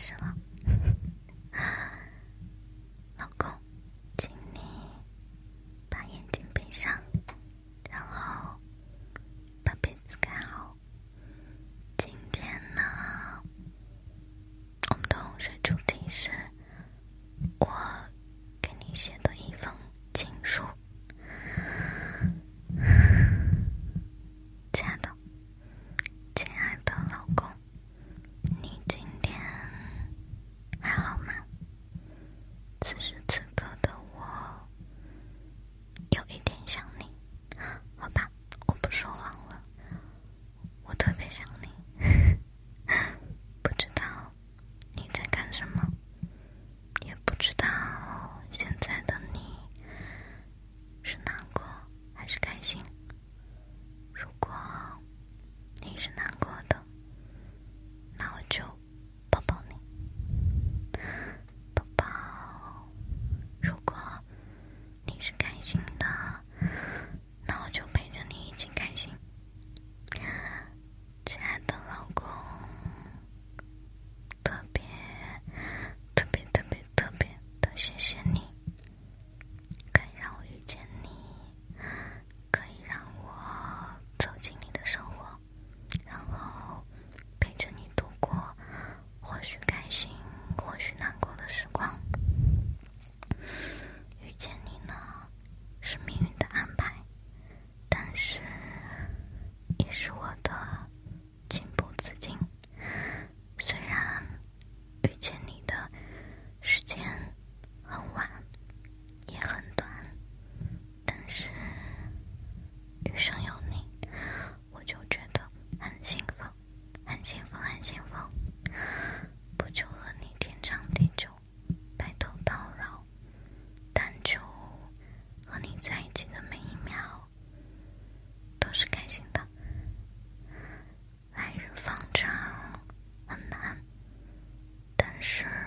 是吗 sure.